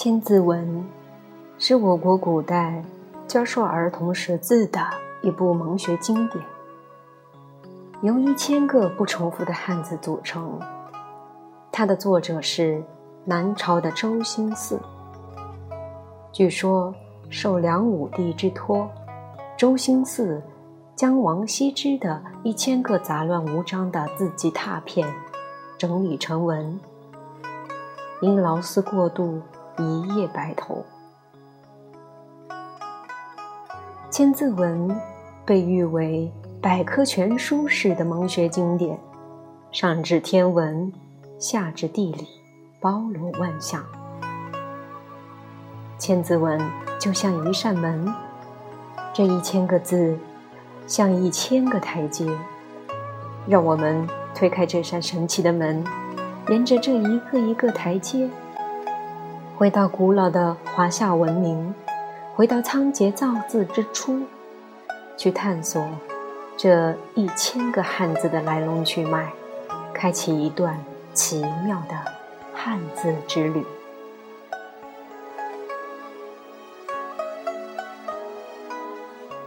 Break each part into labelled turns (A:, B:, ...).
A: 《千字文》是我国古代教授儿童识字的一部蒙学经典，由一千个不重复的汉字组成。它的作者是南朝的周兴嗣。据说受梁武帝之托，周兴嗣将王羲之的一千个杂乱无章的字迹拓片整理成文，因劳思过度。一夜白头，《千字文》被誉为百科全书式的蒙学经典，上至天文，下至地理，包罗万象。《千字文》就像一扇门，这一千个字像一千个台阶，让我们推开这扇神奇的门，沿着这一个一个台阶。回到古老的华夏文明，回到仓颉造字之初，去探索这一千个汉字的来龙去脉，开启一段奇妙的汉字之旅。《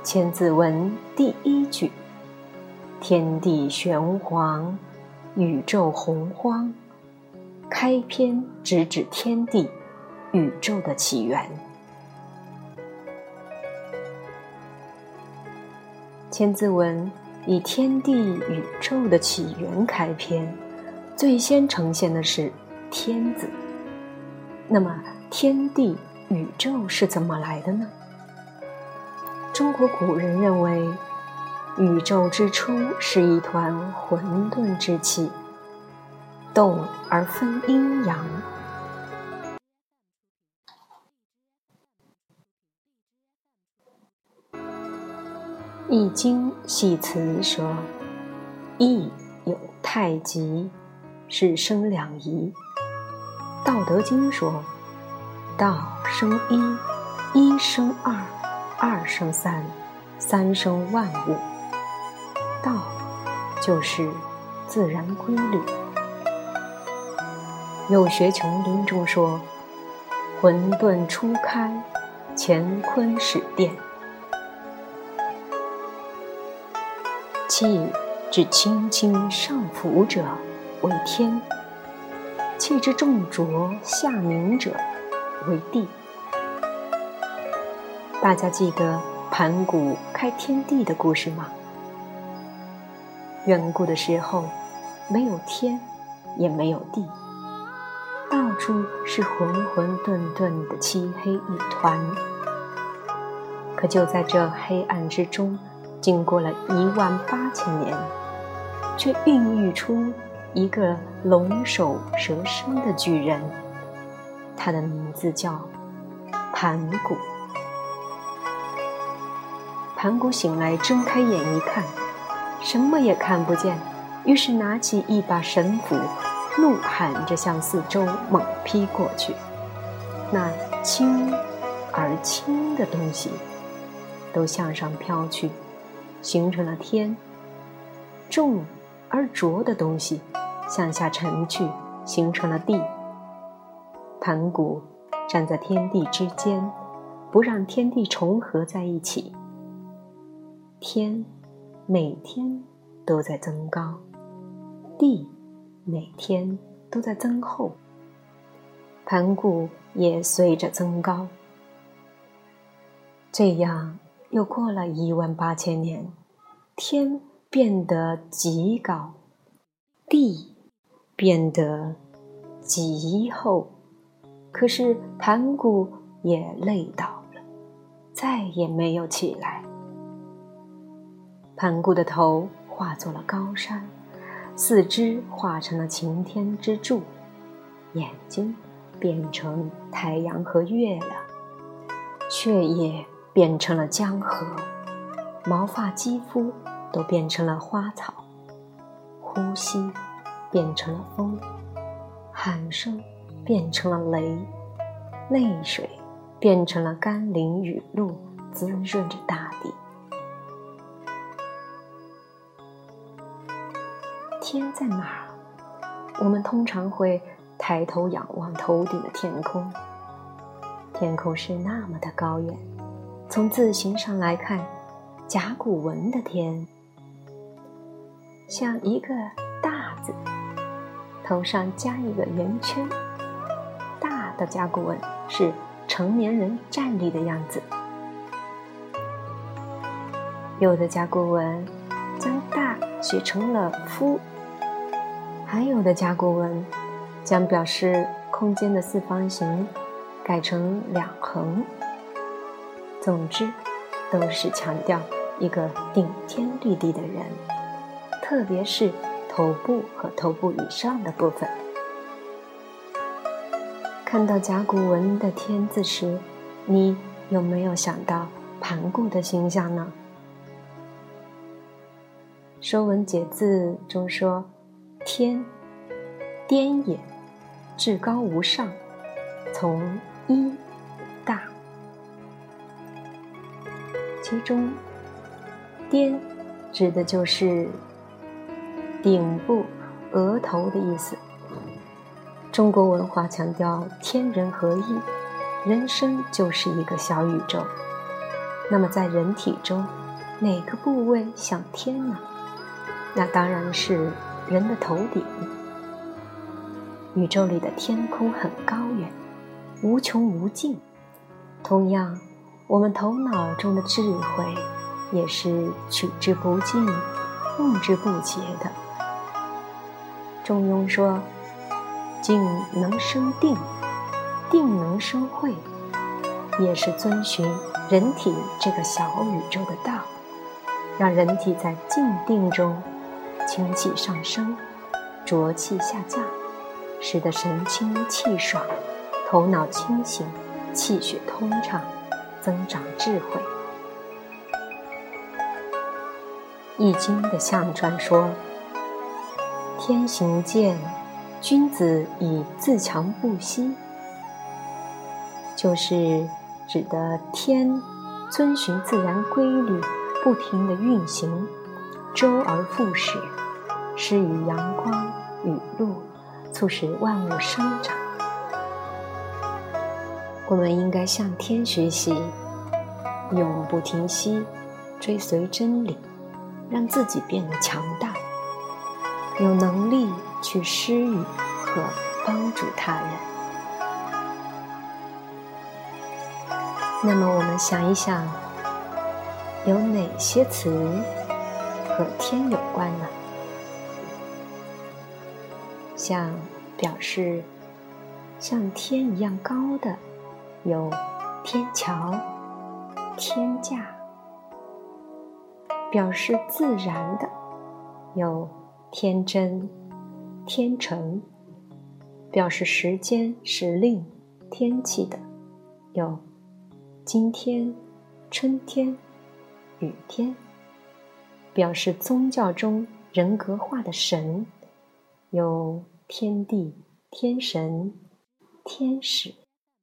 A: 千字文》第一句：“天地玄黄，宇宙洪荒。”开篇直指天地。宇宙的起源，《千字文》以天地宇宙的起源开篇，最先呈现的是“天”字。那么，天地宇宙是怎么来的呢？中国古人认为，宇宙之初是一团混沌之气，动而分阴阳。《易经》系辞说：“易有太极，是生两仪。”《道德经》说：“道生一，一生二，二生三，三生万物。”道就是自然规律。《有学琼林》中说：“混沌初开，乾坤始奠。”气之轻轻上浮者为天，气之重浊下凝者为地。大家记得盘古开天地的故事吗？远古的时候，没有天，也没有地，到处是混混沌沌的漆黑一团。可就在这黑暗之中。经过了一万八千年，却孕育出一个龙首蛇身的巨人。他的名字叫盘古。盘古醒来，睁开眼一看，什么也看不见，于是拿起一把神斧，怒喊着向四周猛劈过去。那轻而轻的东西，都向上飘去。形成了天，重而浊的东西向下沉去，形成了地。盘古站在天地之间，不让天地重合在一起。天每天都在增高，地每天都在增厚，盘古也随着增高。这样。又过了一万八千年，天变得极高，地变得极厚，可是盘古也累倒了，再也没有起来。盘古的头化作了高山，四肢化成了擎天之柱，眼睛变成太阳和月亮，血液。变成了江河，毛发、肌肤都变成了花草，呼吸变成了风，喊声变成了雷，泪水变成了甘霖雨露，滋润着大地。天在哪儿？我们通常会抬头仰望头顶的天空，天空是那么的高远。从字形上来看，甲骨文的“天”像一个大字，头上加一个圆圈。大的甲骨文是成年人站立的样子。有的甲骨文将“大”写成了“夫”，还有的甲骨文将表示空间的四方形改成两横。总之，都是强调一个顶天立地的人，特别是头部和头部以上的部分。看到甲骨文的“天”字时，你有没有想到盘古的形象呢？《说文解字》中说：“天，颠也，至高无上，从一。”其中，“颠”指的就是顶部、额头的意思。中国文化强调天人合一，人生就是一个小宇宙。那么，在人体中，哪个部位像天呢？那当然是人的头顶。宇宙里的天空很高远，无穷无尽。同样。我们头脑中的智慧，也是取之不尽、用之不竭的。中庸说：“静能生定，定能生慧”，也是遵循人体这个小宇宙的道，让人体在静定中清气上升，浊气下降，使得神清气爽，头脑清醒，气血通畅。增长智慧，《易经》的象传说：“天行健，君子以自强不息。”就是指的天遵循自然规律，不停的运行，周而复始，施予阳光雨露，促使万物生长。我们应该向天学习，永不停息，追随真理，让自己变得强大，有能力去施予和帮助他人。那么，我们想一想，有哪些词和天有关呢？像表示像天一样高的。有天桥、天价，表示自然的；有天真、天成，表示时间、时令、天气的；有今天、春天、雨天，表示宗教中人格化的神；有天地、天神、天使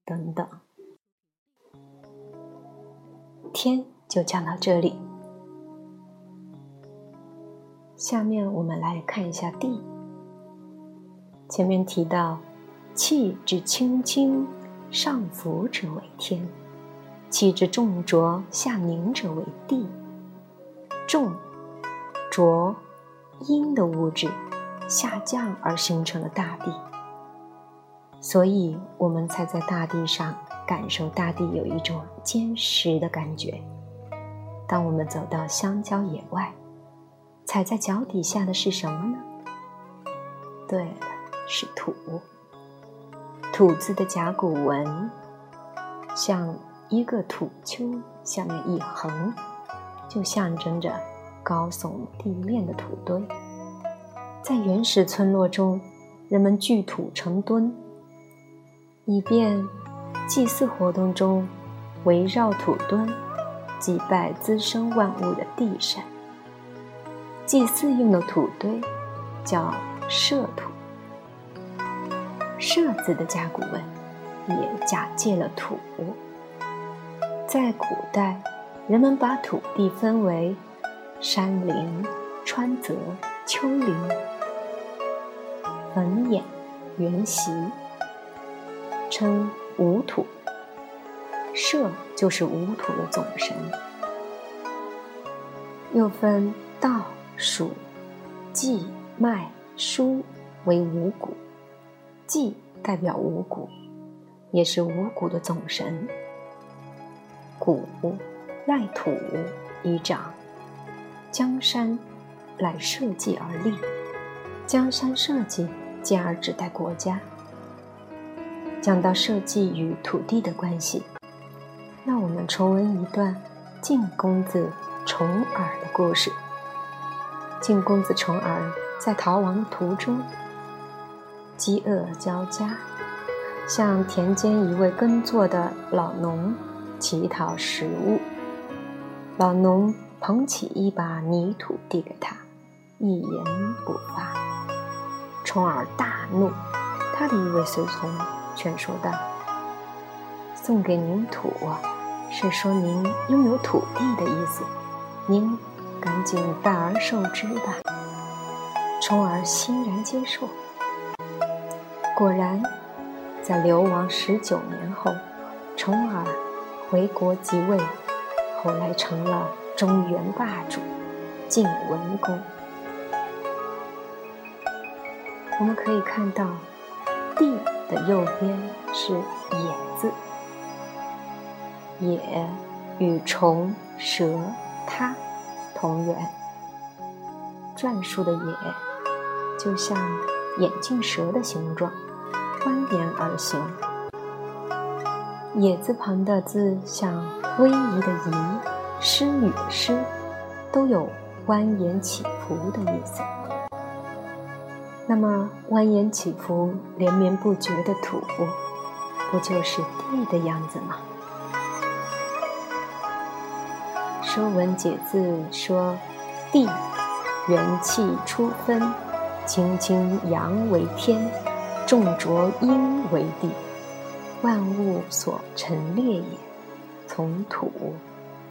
A: 等等。天就讲到这里，下面我们来看一下地。前面提到，气之轻轻上浮者为天，气之重浊下凝者为地。重、浊、阴的物质下降而形成了大地，所以我们才在大地上。感受大地有一种坚实的感觉。当我们走到香蕉野外，踩在脚底下的是什么呢？对了，是土。土字的甲骨文像一个土丘，下面一横，就象征着高耸地面的土堆。在原始村落中，人们聚土成墩，以便。祭祀活动中，围绕土墩祭拜滋生万物的地神。祭祀用的土堆叫社土。社字的甲骨文也假借了土。在古代，人们把土地分为山林、川泽、丘陵、坟偃、原席，称。五土，社就是无土的总神。又分稻、黍、稷、麦、菽为五谷，稷代表五谷，也是五谷的总神。谷赖土以长，江山赖社稷而立，江山社稷进而指代国家。讲到社稷与土地的关系，让我们重温一段晋公子。重耳的故事。晋公子重耳在逃亡途中，饥饿交加，向田间一位耕作的老农乞讨食物。老农捧起一把泥土递给他，一言不发。重耳大怒，他的一位随从劝说道：“送给您土，是说您拥有土地的意思。”您赶紧代而受之吧。重耳欣然接受。果然，在流亡十九年后，重耳回国即位，后来成了中原霸主晋文公。我们可以看到，地的右边是“野”字，“野”与虫、蛇。它同源，篆书的“也”就像眼镜蛇的形状，蜿蜒而行。“也”字旁的字像逶迤的“迤”，诗语的“诗”，都有蜿蜒起伏的意思。那么，蜿蜒起伏、连绵不绝的土，不就是地的样子吗？《说文解字》说：“地，元气初分，清清阳为天，重浊阴为地，万物所陈列也，从土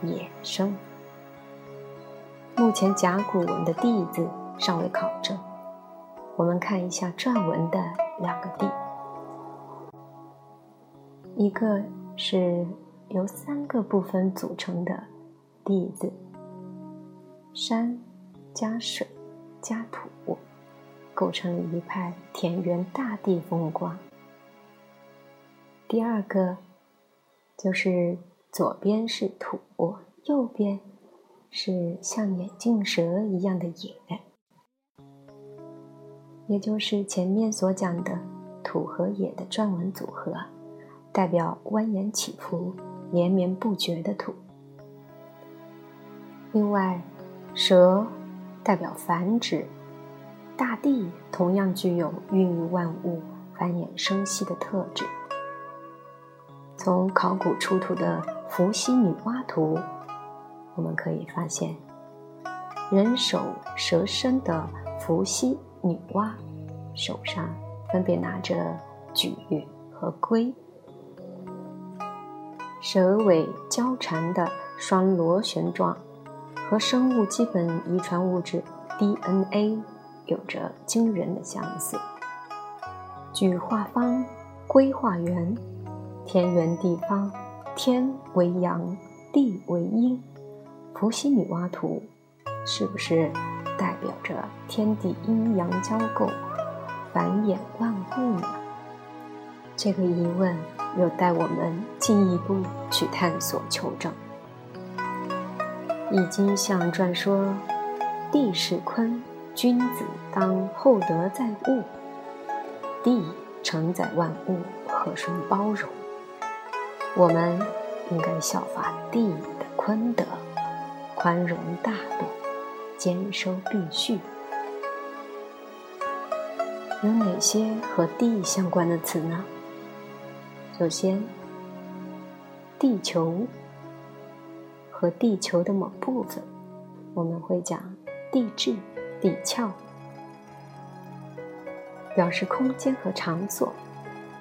A: 也生。”目前甲骨文的“地”字尚未考证，我们看一下篆文的两个“地”，一个是由三个部分组成的。地字，山加水加土，构成了一派田园大地风光。第二个，就是左边是土，右边是像眼镜蛇一样的野，也就是前面所讲的土和野的篆文组合，代表蜿蜒起伏、连绵不绝的土。另外，蛇代表繁殖，大地同样具有孕育万物、繁衍生息的特质。从考古出土的伏羲女娲图，我们可以发现，人首蛇身的伏羲女娲，手上分别拿着矩和圭，蛇尾交缠的双螺旋状。和生物基本遗传物质 DNA 有着惊人的相似。矩画方，规画圆，天圆地方，天为阳，地为阴。伏羲女娲图是不是代表着天地阴阳交构，繁衍万物呢？这个疑问又带我们进一步去探索求证。易经象传说：“地是坤，君子当厚德载物。地承载万物，和顺包容。我们应该效法地的坤德，宽容大度，兼收并蓄。有哪些和地相关的词呢？首先，地球。和地球的某部分，我们会讲地质、地壳，表示空间和场所；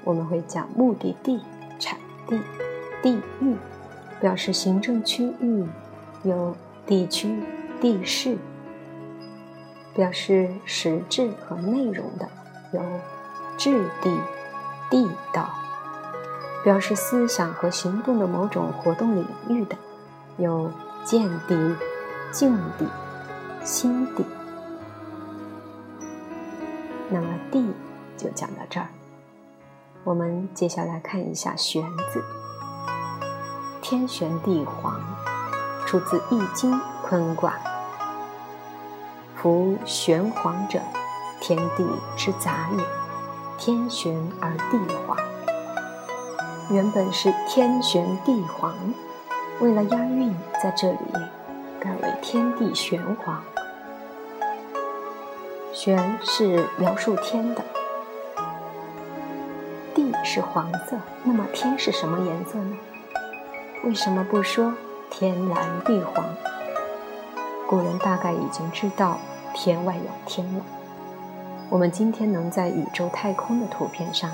A: 我们会讲目的地、产地、地域，表示行政区域，有地区、地势；表示实质和内容的有质地、地道；表示思想和行动的某种活动领域的，有见地、境地、心地。那么地就讲到这儿。我们接下来看一下“玄”字，天玄地黄，出自《易经》坤卦。夫玄黄者，天地之杂也。天玄而地黄，原本是天玄地黄，为了押韵，在这里改为天地玄黄。玄是描述天的。地是黄色，那么天是什么颜色呢？为什么不说天蓝地黄？古人大概已经知道天外有天了。我们今天能在宇宙太空的图片上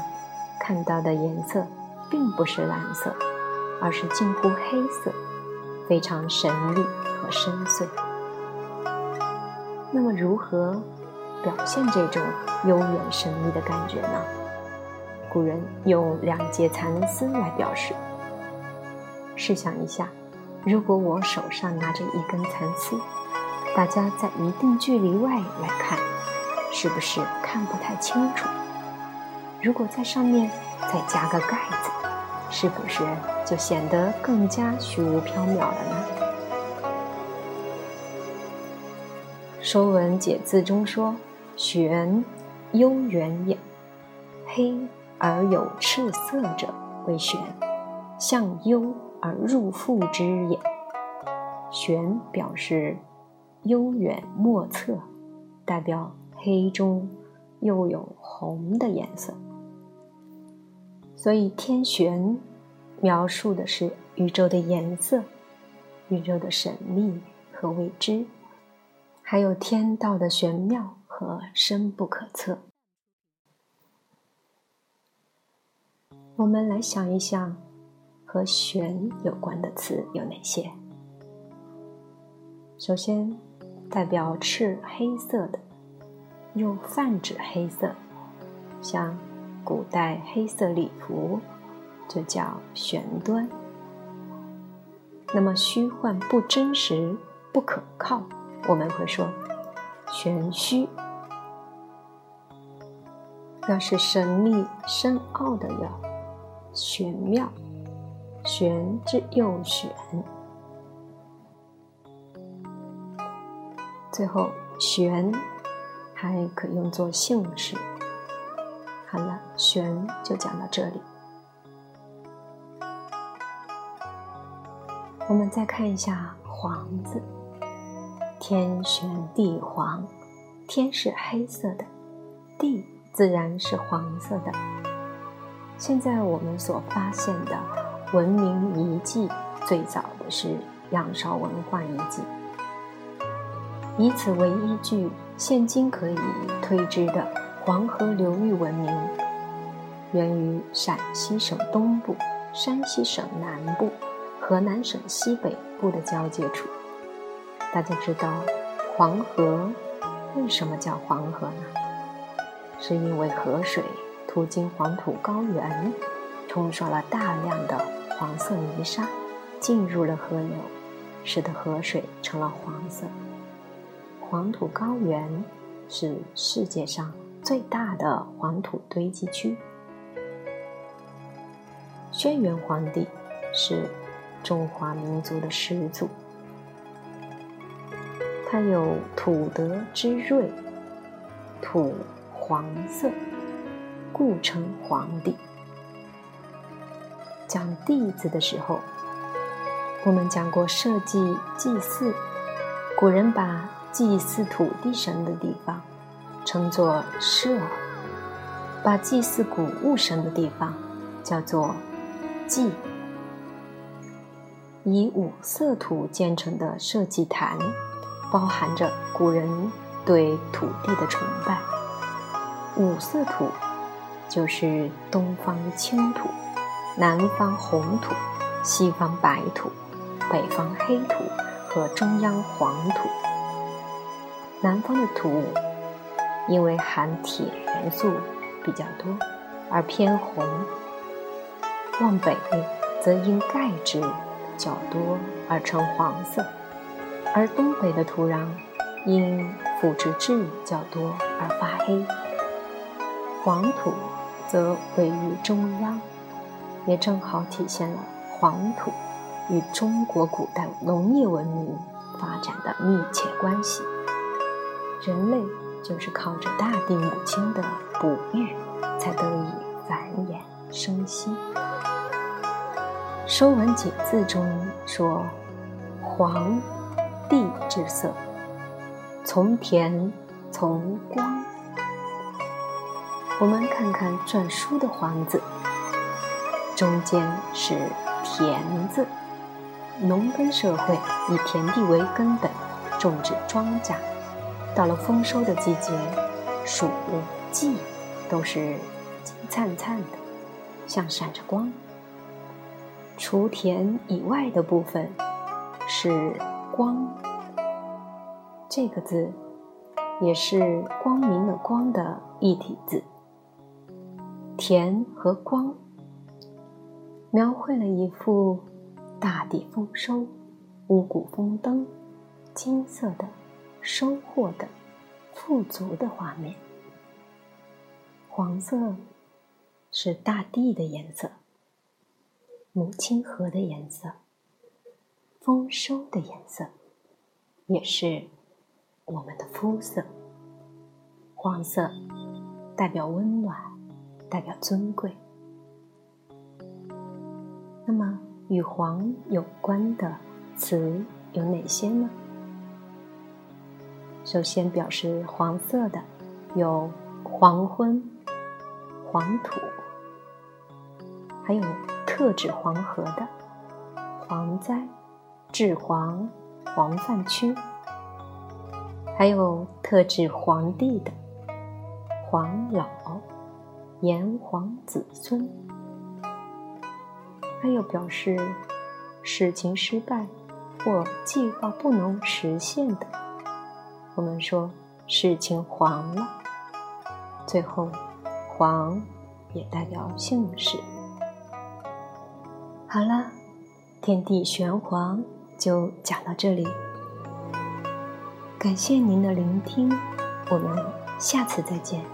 A: 看到的颜色，并不是蓝色，而是近乎黑色，非常神秘和深邃。那么，如何表现这种悠远神秘的感觉呢？古人用两节蚕丝来表示。试想一下，如果我手上拿着一根蚕丝，大家在一定距离外来看，是不是看不太清楚？如果在上面再加个盖子，是不是就显得更加虚无缥缈了呢？《说文解字》中说：“玄，幽远也，黑。”而有赤色者为玄，向幽而入腹之也。玄表示悠远莫测，代表黑中又有红的颜色。所以天玄描述的是宇宙的颜色、宇宙的神秘和未知，还有天道的玄妙和深不可测。我们来想一想，和“玄”有关的词有哪些？首先，代表赤黑色的，又泛指黑色，像古代黑色礼服，就叫玄端。那么虚幻不真实、不可靠，我们会说玄虚。那是神秘深奥的有。玄妙，玄之又玄。最后，玄还可用作姓氏。好了，玄就讲到这里。我们再看一下“黄”字，天玄地黄，天是黑色的，地自然是黄色的。现在我们所发现的文明遗迹，最早的是仰韶文化遗迹。以此为依据，现今可以推知的黄河流域文明，源于陕西省东部、山西省南部、河南省西北部的交界处。大家知道黄河为什么叫黄河呢？是因为河水。途经黄土高原，冲刷了大量的黄色泥沙，进入了河流，使得河水成了黄色。黄土高原是世界上最大的黄土堆积区。轩辕皇帝是中华民族的始祖，他有土德之瑞，土黄色。故称皇帝。讲地字的时候，我们讲过社稷祭祀，古人把祭祀土地神的地方称作社，把祭祀谷物神的地方叫做祭。以五色土建成的社稷坛，包含着古人对土地的崇拜。五色土。就是东方青土、南方红土、西方白土、北方黑土和中央黄土。南方的土因为含铁元素比较多，而偏红；往北则因钙质较多而呈黄色，而东北的土壤因腐殖质较多而发黑。黄土则位于中央，也正好体现了黄土与中国古代农业文明发展的密切关系。人类就是靠着大地母亲的哺育，才得以繁衍生息。《说文解字》中说：“黄，地之色，从田，从光。”我们看看篆书的“黄”字，中间是田字。农耕社会以田地为根本，种植庄稼。到了丰收的季节，黍、稷都是金灿灿的，像闪着光。除田以外的部分是光，这个字也是光明的“光”的一体字。田和光描绘了一幅大地丰收、五谷丰登、金色的收获的富足的画面。黄色是大地的颜色。母亲河的颜色，丰收的颜色，也是我们的肤色。黄色代表温暖，代表尊贵。那么，与黄有关的词有哪些呢？首先，表示黄色的有黄昏、黄土，还有。特指黄河的蝗灾、治黄、黄泛区，还有特指皇帝的黄老、炎黄子孙，还有表示事情失败或计划不能实现的，我们说事情黄了。最后，黄也代表姓氏。好了，天地玄黄就讲到这里。感谢您的聆听，我们下次再见。